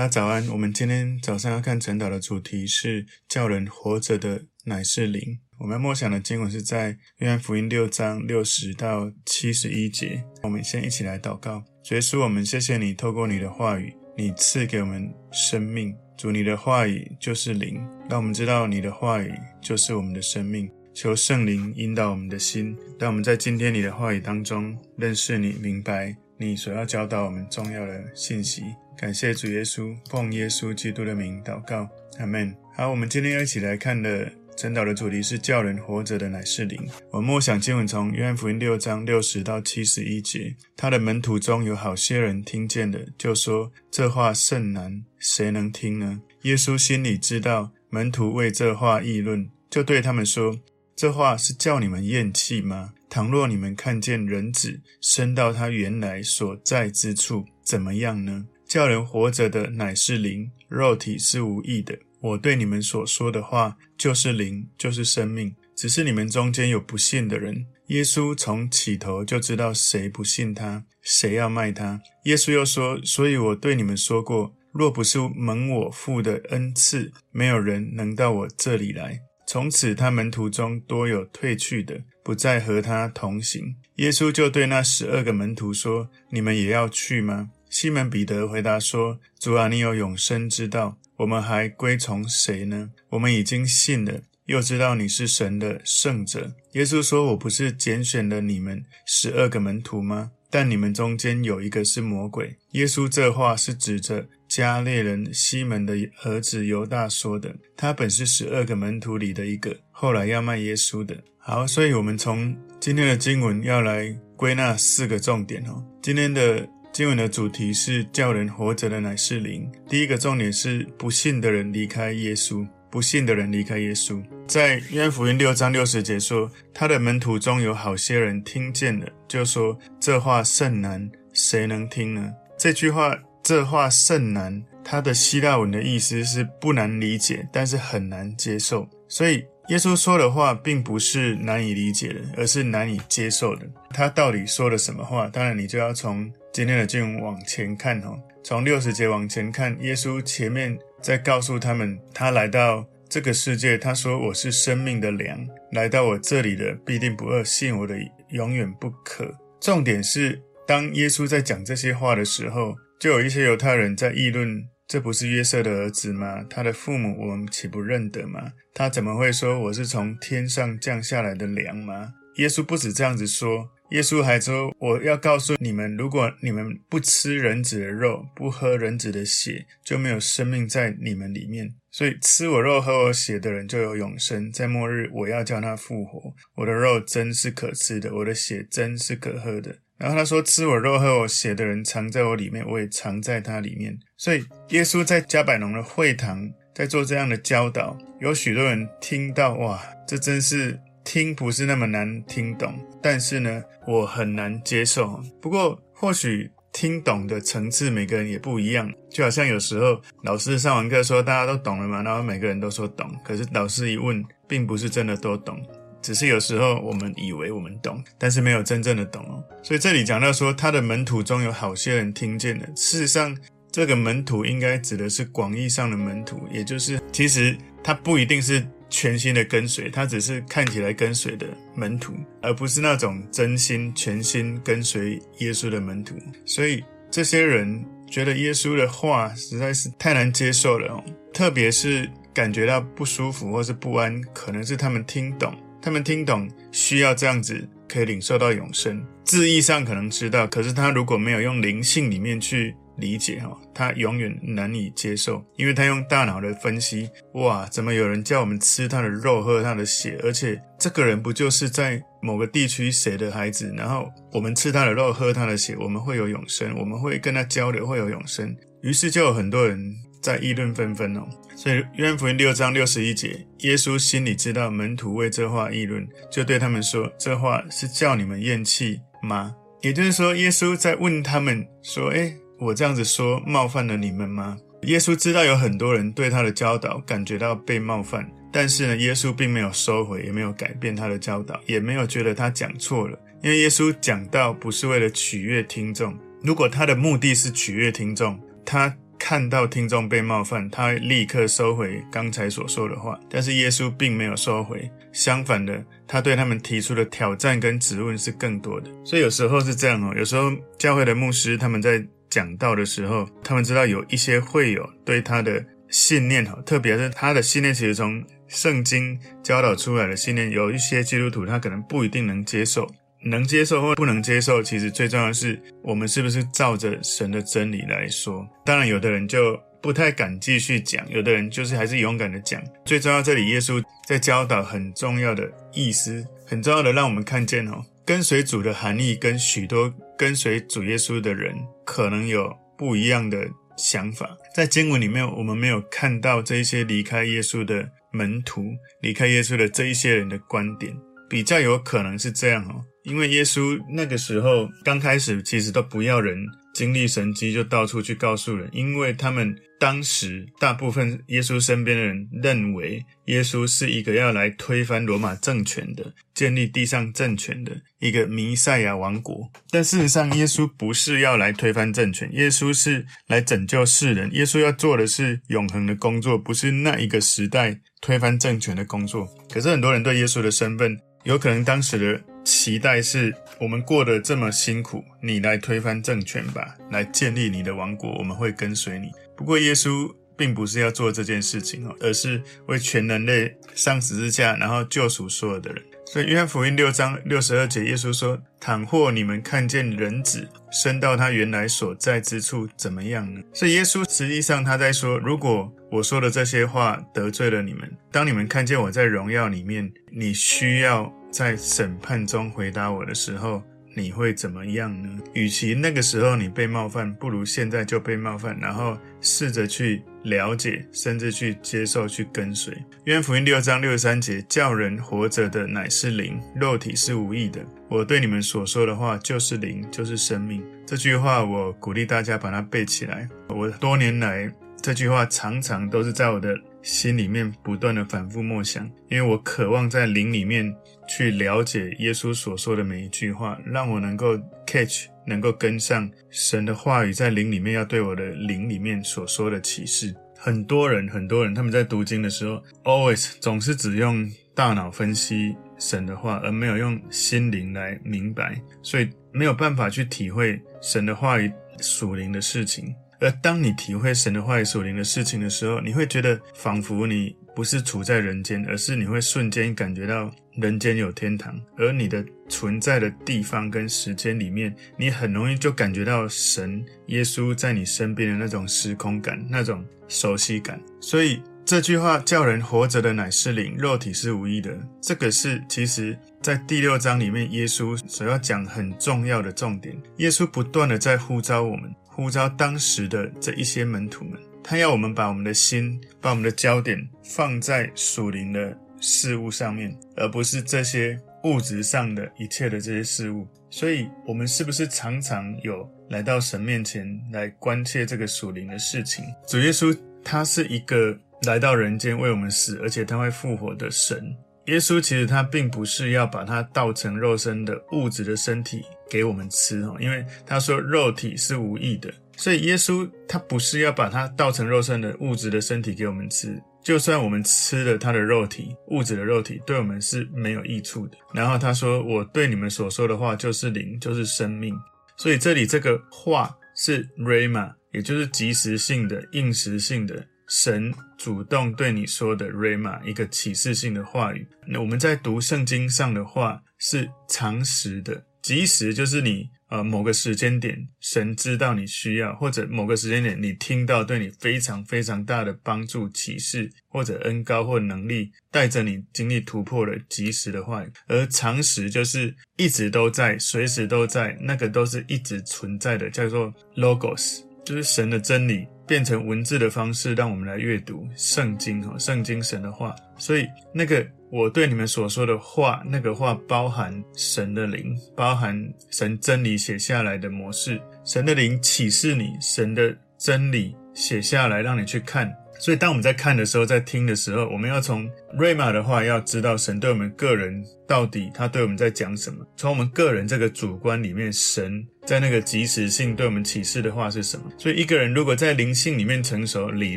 大家早安。我们今天早上要看晨祷的主题是叫人活着的乃是灵。我们默想的经文是在约翰福音六章六十到七十一节。我们先一起来祷告。主耶稣，我们谢谢你，透过你的话语，你赐给我们生命。主，你的话语就是灵，让我们知道你的话语就是我们的生命。求圣灵引导我们的心，让我们在今天你的话语当中认识你，明白你所要教导我们重要的信息。感谢主耶稣，奉耶稣基督的名祷告，阿门。好，我们今天要一起来看的晨祷的主题是叫人活着的乃是灵。我们默想经文从约翰福音六章六十到七十一节。他的门徒中有好些人听见了，就说：这话甚难，谁能听呢？耶稣心里知道门徒为这话议论，就对他们说：这话是叫你们厌弃吗？倘若你们看见人子升到他原来所在之处，怎么样呢？叫人活着的乃是灵，肉体是无益的。我对你们所说的话就是灵，就是生命。只是你们中间有不信的人。耶稣从起头就知道谁不信他，谁要卖他。耶稣又说：所以我对你们说过，若不是蒙我父的恩赐，没有人能到我这里来。从此，他门徒中多有退去的，不再和他同行。耶稣就对那十二个门徒说：你们也要去吗？西门彼得回答说：“主啊，你有永生之道，我们还归从谁呢？我们已经信了，又知道你是神的圣者。”耶稣说：“我不是拣选了你们十二个门徒吗？但你们中间有一个是魔鬼。”耶稣这话是指着加列人西门的儿子犹大说的。他本是十二个门徒里的一个，后来要卖耶稣的。好，所以我们从今天的经文要来归纳四个重点哦。今天的。经文的主题是叫人活着的乃是灵。第一个重点是不信的人离开耶稣，不信的人离开耶稣。在约翰福音六章六十节说，他的门徒中有好些人听见了，就说这话甚难，谁能听呢？这句话这话甚难，它的希腊文的意思是不难理解，但是很难接受。所以耶稣说的话并不是难以理解的，而是难以接受的。他到底说了什么话？当然，你就要从今天的经文往前看哦，从六十节往前看，耶稣前面在告诉他们，他来到这个世界，他说：“我是生命的粮，来到我这里的必定不饿，信我的永远不渴。”重点是，当耶稣在讲这些话的时候，就有一些犹太人在议论：“这不是约瑟的儿子吗？他的父母我们岂不认得吗？他怎么会说我是从天上降下来的粮吗？”耶稣不止这样子说。耶稣还说：“我要告诉你们，如果你们不吃人子的肉，不喝人子的血，就没有生命在你们里面。所以吃我肉、喝我血的人就有永生，在末日我要叫他复活。我的肉真是可吃的，我的血真是可喝的。”然后他说：“吃我肉、喝我血的人藏在我里面，我也藏在他里面。”所以耶稣在迦百农的会堂在做这样的教导，有许多人听到，哇，这真是。听不是那么难听懂，但是呢，我很难接受。不过，或许听懂的层次每个人也不一样。就好像有时候老师上完课说大家都懂了嘛，然后每个人都说懂，可是老师一问，并不是真的都懂，只是有时候我们以为我们懂，但是没有真正的懂哦。所以这里讲到说，他的门徒中有好些人听见了。事实上，这个门徒应该指的是广义上的门徒，也就是其实他不一定是。全心的跟随，他只是看起来跟随的门徒，而不是那种真心全心跟随耶稣的门徒。所以这些人觉得耶稣的话实在是太难接受了，特别是感觉到不舒服或是不安，可能是他们听懂，他们听懂需要这样子可以领受到永生，字义上可能知道，可是他如果没有用灵性里面去。理解哈，他永远难以接受，因为他用大脑的分析，哇，怎么有人叫我们吃他的肉，喝他的血？而且这个人不就是在某个地区谁的孩子？然后我们吃他的肉，喝他的血，我们会有永生，我们会跟他交流，会有永生。于是就有很多人在议论纷纷哦。所以约翰福音六章六十一节，耶稣心里知道门徒为这话议论，就对他们说：“这话是叫你们厌弃吗？”也就是说，耶稣在问他们说：“诶。”我这样子说冒犯了你们吗？耶稣知道有很多人对他的教导感觉到被冒犯，但是呢，耶稣并没有收回，也没有改变他的教导，也没有觉得他讲错了。因为耶稣讲道不是为了取悦听众，如果他的目的是取悦听众，他看到听众被冒犯，他会立刻收回刚才所说的话。但是耶稣并没有收回，相反的，他对他们提出的挑战跟质问是更多的。所以有时候是这样哦，有时候教会的牧师他们在讲道的时候，他们知道有一些会友对他的信念哈，特别是他的信念其实从圣经教导出来的信念，有一些基督徒他可能不一定能接受。能接受或不能接受，其实最重要的是我们是不是照着神的真理来说。当然，有的人就不太敢继续讲，有的人就是还是勇敢的讲。最重要，这里耶稣在教导很重要的意思，很重要的让我们看见哦，跟随主的含义跟许多跟随主耶稣的人可能有不一样的想法。在经文里面，我们没有看到这一些离开耶稣的门徒，离开耶稣的这一些人的观点，比较有可能是这样哦。因为耶稣那个时候刚开始，其实都不要人经历神迹，就到处去告诉人，因为他们当时大部分耶稣身边的人认为耶稣是一个要来推翻罗马政权的、建立地上政权的一个弥赛亚王国。但事实上，耶稣不是要来推翻政权，耶稣是来拯救世人。耶稣要做的是永恒的工作，不是那一个时代推翻政权的工作。可是很多人对耶稣的身份，有可能当时的。期待是我们过得这么辛苦，你来推翻政权吧，来建立你的王国，我们会跟随你。不过耶稣并不是要做这件事情哦，而是为全人类上十字架，然后救赎所有的人。所以约翰福音六章六十二节，耶稣说：“倘或你们看见人子升到他原来所在之处，怎么样呢？”所以耶稣实际上他在说：“如果我说的这些话得罪了你们，当你们看见我在荣耀里面，你需要。”在审判中回答我的时候，你会怎么样呢？与其那个时候你被冒犯，不如现在就被冒犯，然后试着去了解，甚至去接受、去跟随。约翰福音六章六十三节：叫人活着的乃是灵，肉体是无益的。我对你们所说的话就是灵，就是生命。这句话我鼓励大家把它背起来。我多年来这句话常常都是在我的。心里面不断的反复默想，因为我渴望在灵里面去了解耶稣所说的每一句话，让我能够 catch，能够跟上神的话语在灵里面要对我的灵里面所说的启示。很多人，很多人他们在读经的时候，always 总是只用大脑分析神的话，而没有用心灵来明白，所以没有办法去体会神的话语属灵的事情。而当你体会神的话语属灵的事情的时候，你会觉得仿佛你不是处在人间，而是你会瞬间感觉到人间有天堂，而你的存在的地方跟时间里面，你很容易就感觉到神、耶稣在你身边的那种时空感、那种熟悉感。所以这句话叫人活着的乃是灵，肉体是无益的。这个是其实在第六章里面耶稣所要讲很重要的重点。耶稣不断的在呼召我们。呼召当时的这一些门徒们，他要我们把我们的心、把我们的焦点放在属灵的事物上面，而不是这些物质上的一切的这些事物。所以，我们是不是常常有来到神面前来关切这个属灵的事情？主耶稣他是一个来到人间为我们死，而且他会复活的神。耶稣其实他并不是要把它倒成肉身的物质的身体。给我们吃哦，因为他说肉体是无益的，所以耶稣他不是要把它倒成肉身的物质的身体给我们吃，就算我们吃了他的肉体，物质的肉体，对我们是没有益处的。然后他说：“我对你们所说的话就是灵，就是生命。”所以这里这个话是 Rhema，也就是即时性的、应时性的，神主动对你说的 Rhema，一个启示性的话语。那我们在读圣经上的话是常识的。即时就是你呃某个时间点，神知道你需要，或者某个时间点你听到对你非常非常大的帮助、启示或者恩膏或能力，带着你经历突破的即时的话语。而常识就是一直都在，随时都在，那个都是一直存在的，叫做 Logos，就是神的真理变成文字的方式，让我们来阅读圣经哈，圣经神的话。所以那个。我对你们所说的话，那个话包含神的灵，包含神真理写下来的模式，神的灵启示你，神的真理写下来让你去看。所以当我们在看的时候，在听的时候，我们要从瑞玛的话，要知道神对我们个人到底他对我们在讲什么。从我们个人这个主观里面，神在那个即时性对我们启示的话是什么。所以一个人如果在灵性里面成熟，理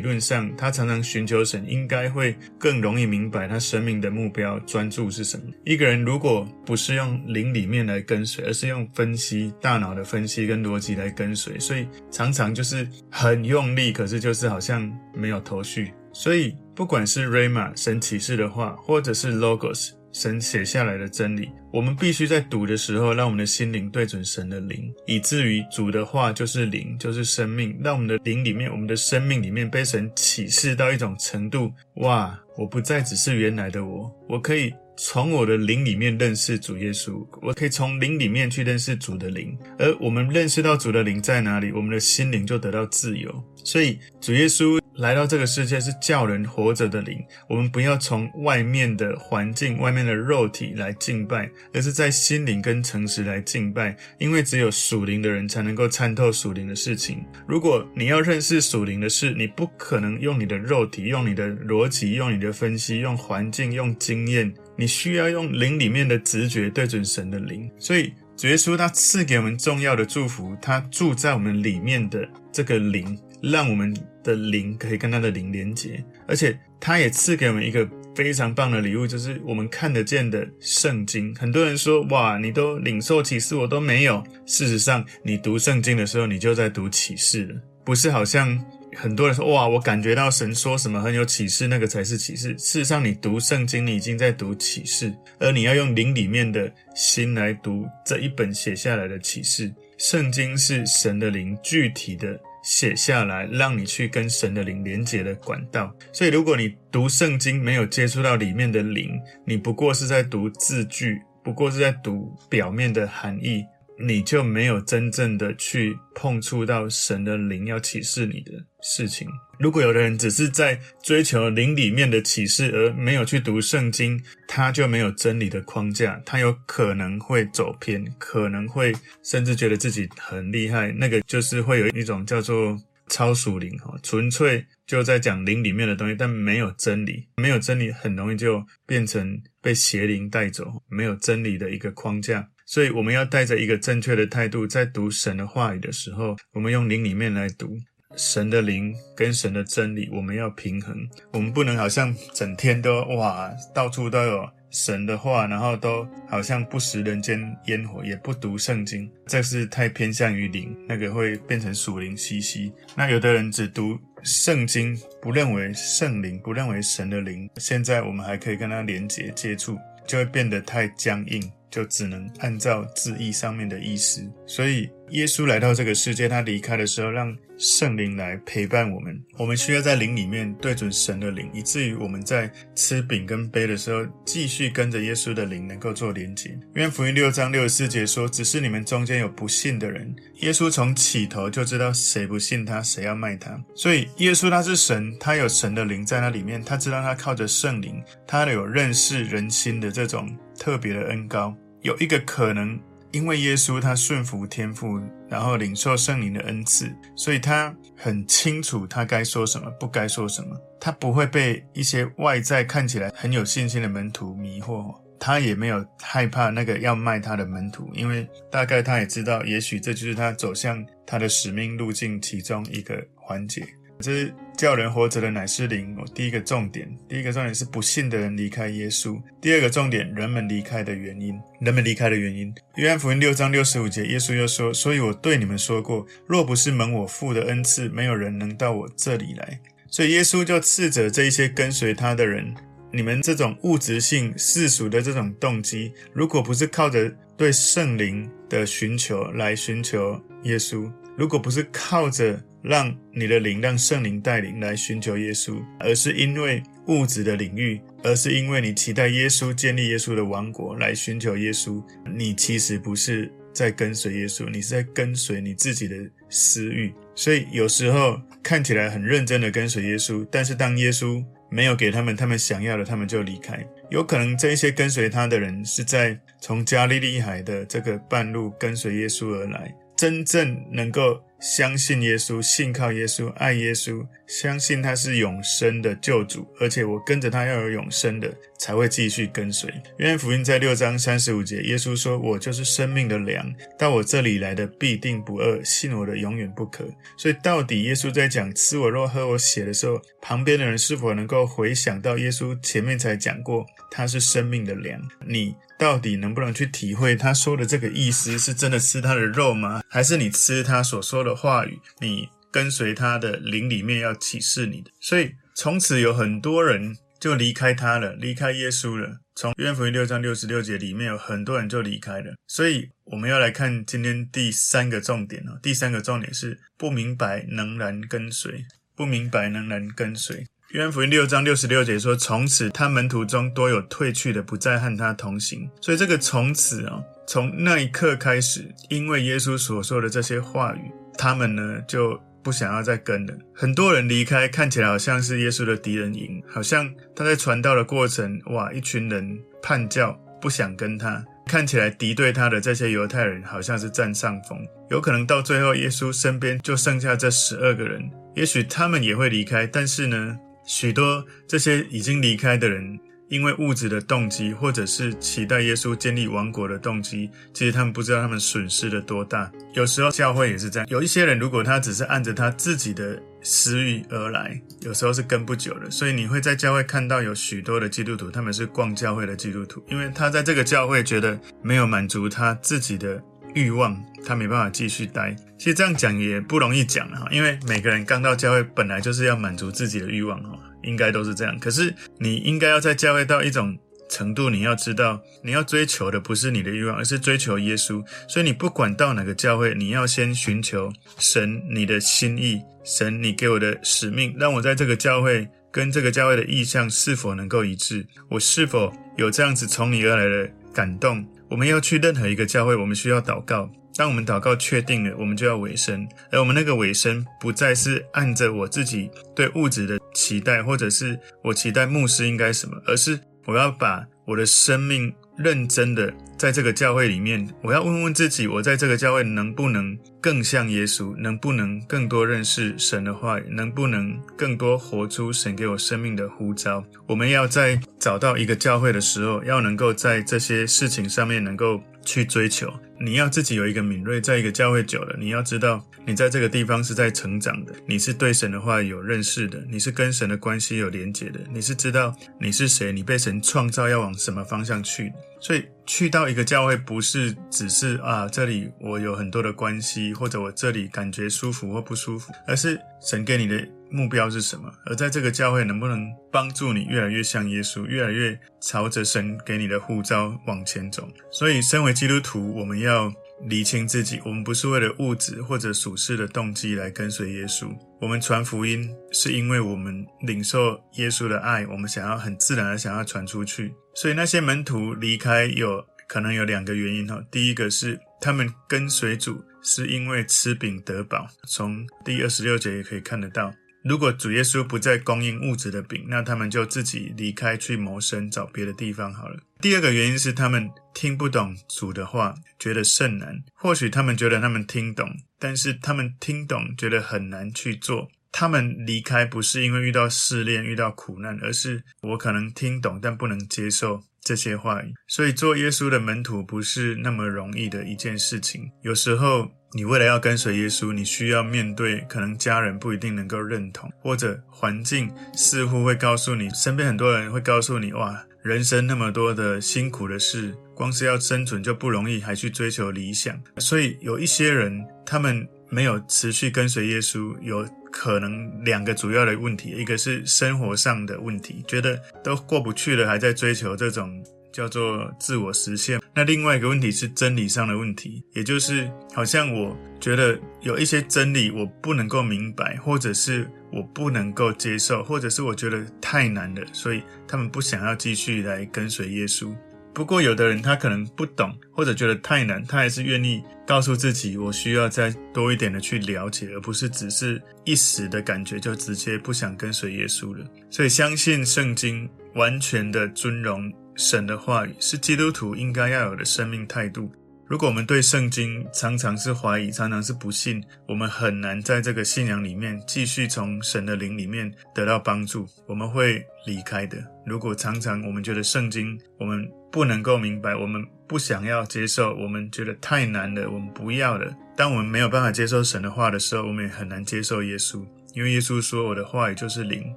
论上他常常寻求神，应该会更容易明白他生命的目标专注是什么。一个人如果不是用灵里面来跟随，而是用分析大脑的分析跟逻辑来跟随，所以常常就是很用力，可是就是好像没有头绪。所以不管是 Rhema 神启示的话，或者是 Logos 神写下来的真理，我们必须在读的时候，让我们的心灵对准神的灵，以至于主的话就是灵，就是生命，让我们的灵里面，我们的生命里面被神启示到一种程度，哇！我不再只是原来的我，我可以。从我的灵里面认识主耶稣，我可以从灵里面去认识主的灵，而我们认识到主的灵在哪里，我们的心灵就得到自由。所以主耶稣来到这个世界是叫人活着的灵，我们不要从外面的环境、外面的肉体来敬拜，而是在心灵跟诚实来敬拜。因为只有属灵的人才能够参透属灵的事情。如果你要认识属灵的事，你不可能用你的肉体、用你的逻辑、用你的分析、用环境、用经验。你需要用灵里面的直觉对准神的灵，所以主耶稣他赐给我们重要的祝福，他住在我们里面的这个灵，让我们的灵可以跟他的灵连接，而且他也赐给我们一个非常棒的礼物，就是我们看得见的圣经。很多人说，哇，你都领受启示，我都没有。事实上，你读圣经的时候，你就在读启示了，不是好像。很多人说哇，我感觉到神说什么很有启示，那个才是启示。事实上，你读圣经，你已经在读启示，而你要用灵里面的心来读这一本写下来的启示。圣经是神的灵具体的写下来，让你去跟神的灵连接的管道。所以，如果你读圣经没有接触到里面的灵，你不过是在读字句，不过是在读表面的含义。你就没有真正的去碰触到神的灵要启示你的事情。如果有的人只是在追求灵里面的启示，而没有去读圣经，他就没有真理的框架，他有可能会走偏，可能会甚至觉得自己很厉害。那个就是会有一种叫做超属灵哈，纯粹就在讲灵里面的东西，但没有真理，没有真理很容易就变成被邪灵带走，没有真理的一个框架。所以我们要带着一个正确的态度，在读神的话语的时候，我们用灵里面来读神的灵跟神的真理，我们要平衡。我们不能好像整天都哇，到处都有神的话，然后都好像不食人间烟火，也不读圣经，这是太偏向于灵，那个会变成属灵兮兮。那有的人只读圣经，不认为圣灵，不认为神的灵，现在我们还可以跟他连接接触，就会变得太僵硬。就只能按照字义上面的意思，所以耶稣来到这个世界，他离开的时候，让圣灵来陪伴我们。我们需要在灵里面对准神的灵，以至于我们在吃饼跟杯的时候，继续跟着耶稣的灵能够做连接。因为福音六章六十四节说：“只是你们中间有不信的人。”耶稣从起头就知道谁不信他，谁要卖他。所以耶稣他是神，他有神的灵在那里面，他知道他靠着圣灵，他有认识人心的这种特别的恩膏。有一个可能，因为耶稣他顺服天父，然后领受圣灵的恩赐，所以他很清楚他该说什么，不该说什么。他不会被一些外在看起来很有信心的门徒迷惑，他也没有害怕那个要卖他的门徒，因为大概他也知道，也许这就是他走向他的使命路径其中一个环节。这叫人活着的乃是灵。第一个重点，第一个重点是不信的人离开耶稣。第二个重点，人们离开的原因，人们离开的原因。约翰福音六章六十五节，耶稣又说：“所以我对你们说过，若不是蒙我父的恩赐，没有人能到我这里来。”所以耶稣就斥责这一些跟随他的人：你们这种物质性世俗的这种动机，如果不是靠着对圣灵的寻求来寻求耶稣，如果不是靠着让你的灵，让圣灵带领来寻求耶稣，而是因为物质的领域，而是因为你期待耶稣建立耶稣的王国来寻求耶稣，你其实不是在跟随耶稣，你是在跟随你自己的私欲。所以有时候看起来很认真的跟随耶稣，但是当耶稣没有给他们他们想要的，他们就离开。有可能这一些跟随他的人是在从加利利海的这个半路跟随耶稣而来，真正能够。相信耶稣、信靠耶稣、爱耶稣，相信他是永生的救主，而且我跟着他要有永生的，才会继续跟随。约翰福音在六章三十五节，耶稣说：“我就是生命的粮，到我这里来的必定不饿，信我的永远不渴。”所以，到底耶稣在讲吃我肉、喝我血的时候，旁边的人是否能够回想到耶稣前面才讲过他是生命的粮？你到底能不能去体会他说的这个意思？是真的吃他的肉吗？还是你吃他所说的话语？你跟随他的灵里面要启示你的？所以，从此有很多人。就离开他了，离开耶稣了。从约翰福音六章六十六节里面有很多人就离开了，所以我们要来看今天第三个重点哦。第三个重点是不明白仍然跟随，不明白仍然跟随。约翰福音六章六十六节说：“从此他门徒中多有退去的，不再和他同行。”所以这个从此哦，从那一刻开始，因为耶稣所说的这些话语，他们呢就。不想要再跟了，很多人离开，看起来好像是耶稣的敌人赢，好像他在传道的过程，哇，一群人叛教，不想跟他，看起来敌对他的这些犹太人好像是占上风，有可能到最后耶稣身边就剩下这十二个人，也许他们也会离开，但是呢，许多这些已经离开的人。因为物质的动机，或者是期待耶稣建立王国的动机，其实他们不知道他们损失了多大。有时候教会也是这样，有一些人如果他只是按着他自己的私欲而来，有时候是跟不久的。所以你会在教会看到有许多的基督徒，他们是逛教会的基督徒，因为他在这个教会觉得没有满足他自己的欲望，他没办法继续待。其实这样讲也不容易讲哈，因为每个人刚到教会本来就是要满足自己的欲望哈。应该都是这样，可是你应该要在教会到一种程度，你要知道，你要追求的不是你的欲望，而是追求耶稣。所以你不管到哪个教会，你要先寻求神你的心意，神你给我的使命，让我在这个教会跟这个教会的意向是否能够一致，我是否有这样子从你而来的感动。我们要去任何一个教会，我们需要祷告。当我们祷告确定了，我们就要委身，而我们那个委身不再是按着我自己对物质的期待，或者是我期待牧师应该什么，而是我要把我的生命认真的在这个教会里面，我要问问自己，我在这个教会能不能更像耶稣，能不能更多认识神的话语，能不能更多活出神给我生命的呼召？我们要在找到一个教会的时候，要能够在这些事情上面能够。去追求，你要自己有一个敏锐，在一个教会久了，你要知道，你在这个地方是在成长的，你是对神的话有认识的，你是跟神的关系有连结的，你是知道你是谁，你被神创造要往什么方向去。所以去到一个教会，不是只是啊，这里我有很多的关系，或者我这里感觉舒服或不舒服，而是神给你的。目标是什么？而在这个教会能不能帮助你越来越像耶稣，越来越朝着神给你的护照往前走？所以，身为基督徒，我们要厘清自己，我们不是为了物质或者属世的动机来跟随耶稣。我们传福音是因为我们领受耶稣的爱，我们想要很自然的想要传出去。所以那些门徒离开有可能有两个原因哈，第一个是他们跟随主是因为吃饼得饱，从第二十六节也可以看得到。如果主耶稣不再供应物质的饼，那他们就自己离开去谋生，找别的地方好了。第二个原因是他们听不懂主的话，觉得甚难。或许他们觉得他们听懂，但是他们听懂觉得很难去做。他们离开不是因为遇到试炼、遇到苦难，而是我可能听懂，但不能接受这些话语。所以做耶稣的门徒不是那么容易的一件事情。有时候。你为了要跟随耶稣，你需要面对可能家人不一定能够认同，或者环境似乎会告诉你，身边很多人会告诉你，哇，人生那么多的辛苦的事，光是要生存就不容易，还去追求理想。所以有一些人，他们没有持续跟随耶稣，有可能两个主要的问题，一个是生活上的问题，觉得都过不去了，还在追求这种。叫做自我实现。那另外一个问题是真理上的问题，也就是好像我觉得有一些真理我不能够明白，或者是我不能够接受，或者是我觉得太难了，所以他们不想要继续来跟随耶稣。不过有的人他可能不懂，或者觉得太难，他还是愿意告诉自己，我需要再多一点的去了解，而不是只是一时的感觉就直接不想跟随耶稣了。所以相信圣经，完全的尊荣。神的话语是基督徒应该要有的生命态度。如果我们对圣经常常是怀疑，常常是不信，我们很难在这个信仰里面继续从神的灵里面得到帮助，我们会离开的。如果常常我们觉得圣经我们不能够明白，我们不想要接受，我们觉得太难了，我们不要了。当我们没有办法接受神的话的时候，我们也很难接受耶稣，因为耶稣说：“我的话语就是灵，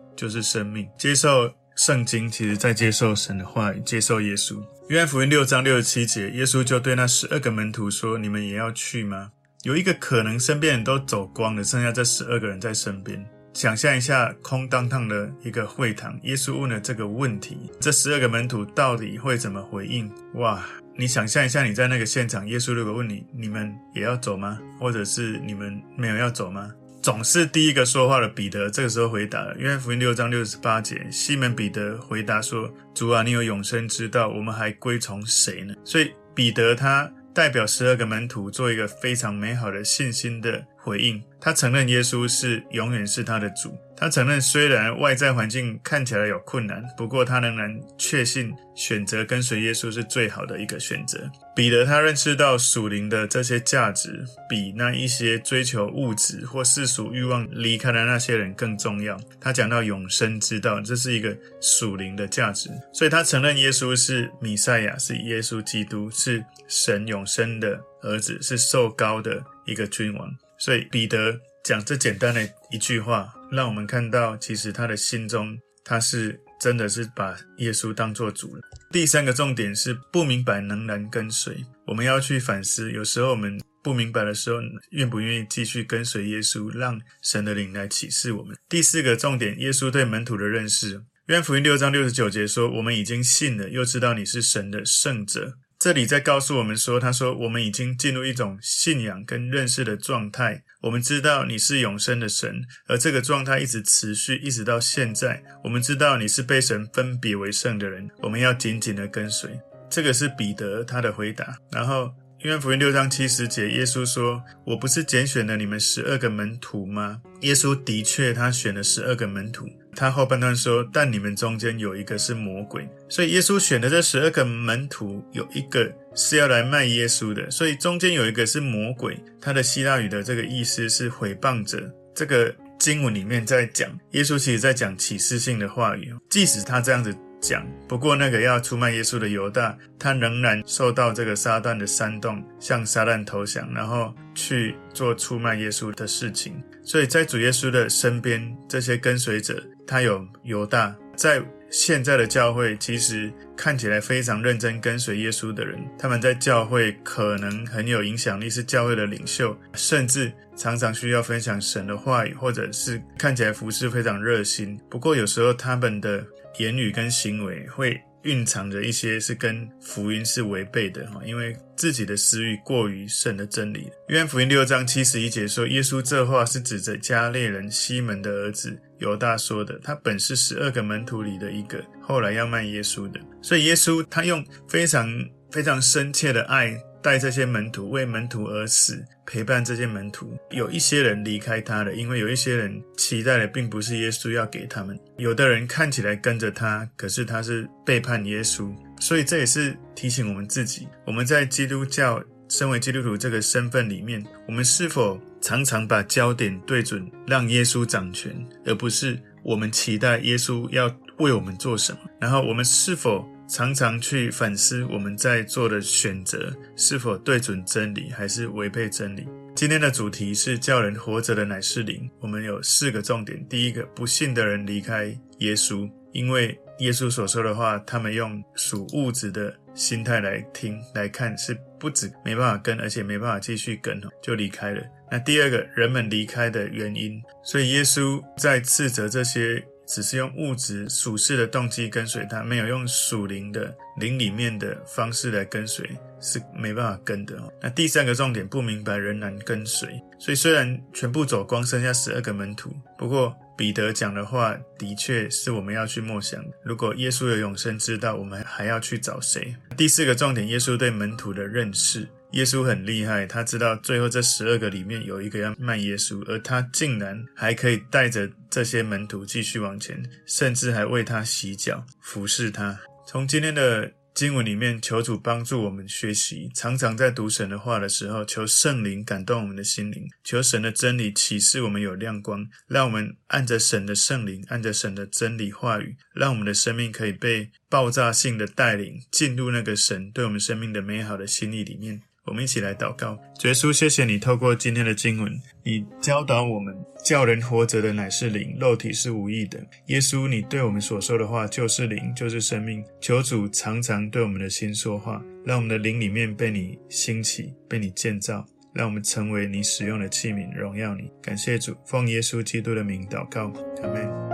就是生命。”接受圣经，其实在接受神的话，接受耶稣。约翰福音六章六十七节，耶稣就对那十二个门徒说：“你们也要去吗？”有一个可能身边人都走光了，剩下这十二个人在身边。想象一下空荡荡的一个会堂，耶稣问了这个问题，这十二个门徒到底会怎么回应？哇！你想象一下，你在那个现场，耶稣如果问你：“你们也要走吗？”或者是“你们没有要走吗？”总是第一个说话的彼得，这个时候回答了。约翰福音六章六十八节，西门彼得回答说：“主啊，你有永生之道，我们还归从谁呢？”所以彼得他代表十二个门徒做一个非常美好的信心的回应。他承认耶稣是永远是他的主。他承认，虽然外在环境看起来有困难，不过他仍然确信选择跟随耶稣是最好的一个选择。彼得他认识到属灵的这些价值，比那一些追求物质或世俗欲望离开的那些人更重要。他讲到永生之道，这是一个属灵的价值，所以他承认耶稣是弥赛亚，是耶稣基督，是神永生的儿子，是受膏的一个君王。所以彼得讲这简单的一句话。让我们看到，其实他的心中，他是真的是把耶稣当作主了。第三个重点是不明白仍然跟随，我们要去反思。有时候我们不明白的时候，愿不愿意继续跟随耶稣，让神的灵来启示我们。第四个重点，耶稣对门徒的认识。约福音六章六十九节说：“我们已经信了，又知道你是神的圣者。”这里在告诉我们说，他说我们已经进入一种信仰跟认识的状态。我们知道你是永生的神，而这个状态一直持续，一直到现在。我们知道你是被神分别为圣的人，我们要紧紧的跟随。这个是彼得他的回答。然后因为福音六章七十节，耶稣说：“我不是拣选了你们十二个门徒吗？”耶稣的确，他选了十二个门徒。他后半段说：“但你们中间有一个是魔鬼。”所以耶稣选的这十二个门徒，有一个是要来卖耶稣的。所以中间有一个是魔鬼。他的希腊语的这个意思是毁谤者。这个经文里面在讲，耶稣其实在讲启示性的话语。即使他这样子讲，不过那个要出卖耶稣的犹大，他仍然受到这个撒旦的煽动，向撒旦投降，然后去做出卖耶稣的事情。所以在主耶稣的身边，这些跟随者。他有犹大，在现在的教会，其实看起来非常认真跟随耶稣的人，他们在教会可能很有影响力，是教会的领袖，甚至常常需要分享神的话语，或者是看起来服侍非常热心。不过有时候他们的言语跟行为会。蕴藏着一些是跟福音是违背的哈，因为自己的私欲过于神的真理。约翰福音六章七十一节说，耶稣这话是指着加列人西门的儿子犹大说的，他本是十二个门徒里的一个，后来要卖耶稣的。所以耶稣他用非常非常深切的爱。带这些门徒，为门徒而死，陪伴这些门徒。有一些人离开他了，因为有一些人期待的并不是耶稣要给他们。有的人看起来跟着他，可是他是背叛耶稣。所以这也是提醒我们自己：我们在基督教身为基督徒这个身份里面，我们是否常常把焦点对准让耶稣掌权，而不是我们期待耶稣要为我们做什么？然后我们是否常常去反思我们在做的选择是否对准真理，还是违背真理。今天的主题是叫人活着的乃是灵。我们有四个重点：第一个，不信的人离开耶稣，因为耶稣所说的话，他们用属物质的心态来听来看，是不止没办法跟，而且没办法继续跟，就离开了。那第二个，人们离开的原因，所以耶稣在斥责这些。只是用物质属世的动机跟随他，没有用属灵的灵里面的方式来跟随，是没办法跟的。那第三个重点，不明白仍然跟随。所以虽然全部走光，剩下十二个门徒，不过彼得讲的话的确是我们要去默想。如果耶稣有永生之道，我们还要去找谁？第四个重点，耶稣对门徒的认识。耶稣很厉害，他知道最后这十二个里面有一个要卖耶稣，而他竟然还可以带着这些门徒继续往前，甚至还为他洗脚、服侍他。从今天的经文里面，求主帮助我们学习，常常在读神的话的时候，求圣灵感动我们的心灵，求神的真理启示我们有亮光，让我们按着神的圣灵，按着神的真理话语，让我们的生命可以被爆炸性的带领进入那个神对我们生命的美好的心意里面。我们一起来祷告，主耶稣，谢谢你透过今天的经文，你教导我们，叫人活着的乃是灵，肉体是无益的。耶稣，你对我们所说的话就是灵，就是生命。求主常常对我们的心说话，让我们的灵里面被你兴起，被你建造，让我们成为你使用的器皿，荣耀你。感谢主，奉耶稣基督的名祷告，阿门。